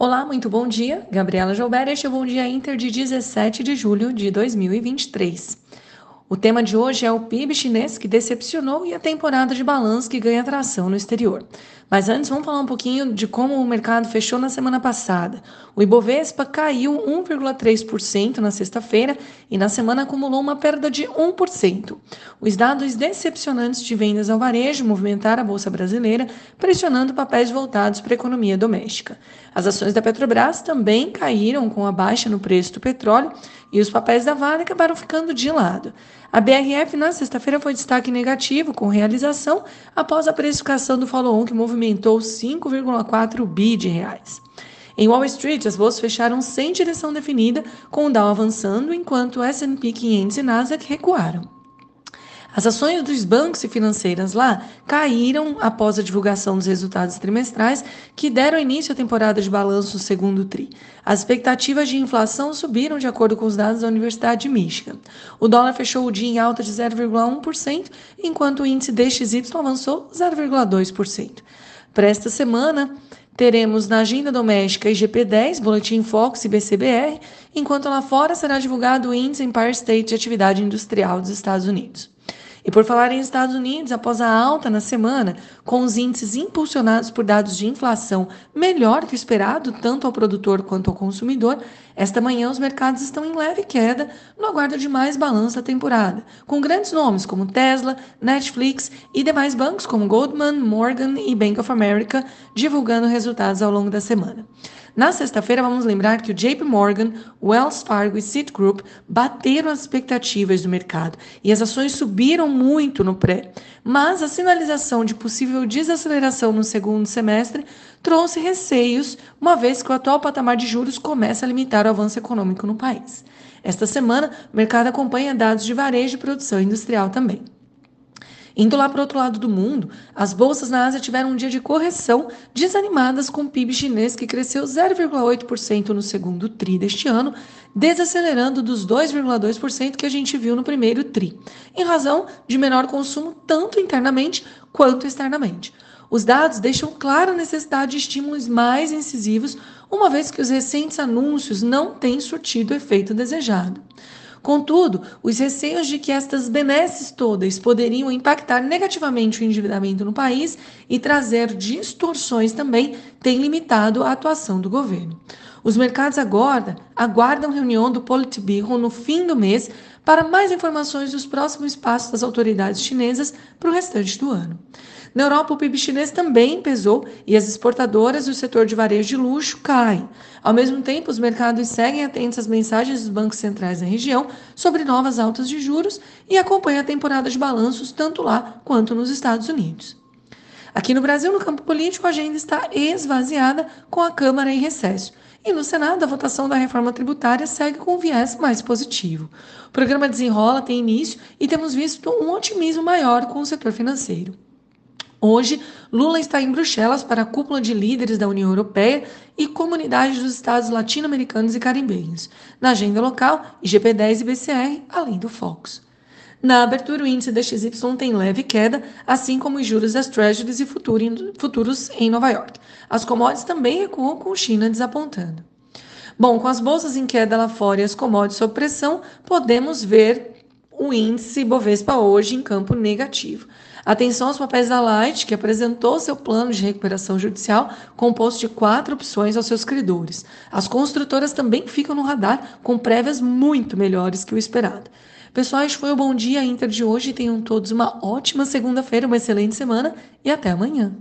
Olá, muito bom dia. Gabriela Joubert, este é o Bom Dia Inter de 17 de julho de 2023. O tema de hoje é o PIB chinês que decepcionou e a temporada de balanço que ganha atração no exterior. Mas antes, vamos falar um pouquinho de como o mercado fechou na semana passada. O Ibovespa caiu 1,3% na sexta-feira e na semana acumulou uma perda de 1%. Os dados decepcionantes de vendas ao varejo movimentaram a Bolsa Brasileira, pressionando papéis voltados para a economia doméstica. As ações da Petrobras também caíram com a baixa no preço do petróleo e os papéis da Vale acabaram ficando de lado. A BRF na sexta-feira foi destaque negativo, com realização após a precificação do follow-on que movimentou 5,4 bi de reais. Em Wall Street, as bolsas fecharam sem direção definida, com o Dow avançando, enquanto o S&P 500 e Nasdaq recuaram. As ações dos bancos e financeiras lá caíram após a divulgação dos resultados trimestrais que deram início à temporada de balanço do segundo TRI. As expectativas de inflação subiram de acordo com os dados da Universidade de Michigan. O dólar fechou o dia em alta de 0,1%, enquanto o índice DXY avançou 0,2%. Para esta semana, Teremos na agenda doméstica IGP-10, Boletim Fox e BCBR, enquanto lá fora será divulgado o Índice Empire State de Atividade Industrial dos Estados Unidos. E por falar em Estados Unidos, após a alta na semana, com os índices impulsionados por dados de inflação melhor que o esperado, tanto ao produtor quanto ao consumidor, esta manhã os mercados estão em leve queda no aguardo de mais balanço da temporada, com grandes nomes como Tesla, Netflix e demais bancos como Goldman, Morgan e Bank of America divulgando resultados ao longo da semana. Na sexta-feira, vamos lembrar que o JP Morgan, Wells Fargo e Citigroup bateram as expectativas do mercado e as ações subiram muito no pré. Mas a sinalização de possível desaceleração no segundo semestre trouxe receios, uma vez que o atual patamar de juros começa a limitar o avanço econômico no país. Esta semana, o mercado acompanha dados de varejo e produção industrial também. Indo lá para o outro lado do mundo, as bolsas na Ásia tiveram um dia de correção, desanimadas com o PIB chinês que cresceu 0,8% no segundo TRI deste ano, desacelerando dos 2,2% que a gente viu no primeiro TRI, em razão de menor consumo tanto internamente quanto externamente. Os dados deixam clara a necessidade de estímulos mais incisivos, uma vez que os recentes anúncios não têm surtido o efeito desejado. Contudo, os receios de que estas benesses todas poderiam impactar negativamente o endividamento no país e trazer distorções também têm limitado a atuação do governo. Os mercados agora aguardam reunião do Politburo no fim do mês para mais informações dos próximos passos das autoridades chinesas para o restante do ano. Na Europa, o PIB chinês também pesou e as exportadoras e o setor de varejo de luxo caem. Ao mesmo tempo, os mercados seguem atentos às mensagens dos bancos centrais da região sobre novas altas de juros e acompanham a temporada de balanços tanto lá quanto nos Estados Unidos. Aqui no Brasil, no campo político, a agenda está esvaziada com a Câmara em recesso. E no Senado, a votação da reforma tributária segue com um viés mais positivo. O programa Desenrola tem início e temos visto um otimismo maior com o setor financeiro. Hoje, Lula está em Bruxelas para a cúpula de líderes da União Europeia e comunidades dos estados latino-americanos e caribenhos. Na agenda local, IGP-10 e BCR, além do Fox. Na abertura, o índice da XY tem leve queda, assim como os juros das Treasuries e futuros em Nova York. As commodities também recuam, com China desapontando. Bom, com as bolsas em queda lá fora e as commodities sob pressão, podemos ver o índice Bovespa hoje em campo negativo. Atenção aos papéis da Light, que apresentou seu plano de recuperação judicial composto de quatro opções aos seus credores. As construtoras também ficam no radar com prévias muito melhores que o esperado. Pessoal, este foi o Bom Dia Inter de hoje. Tenham todos uma ótima segunda-feira, uma excelente semana e até amanhã.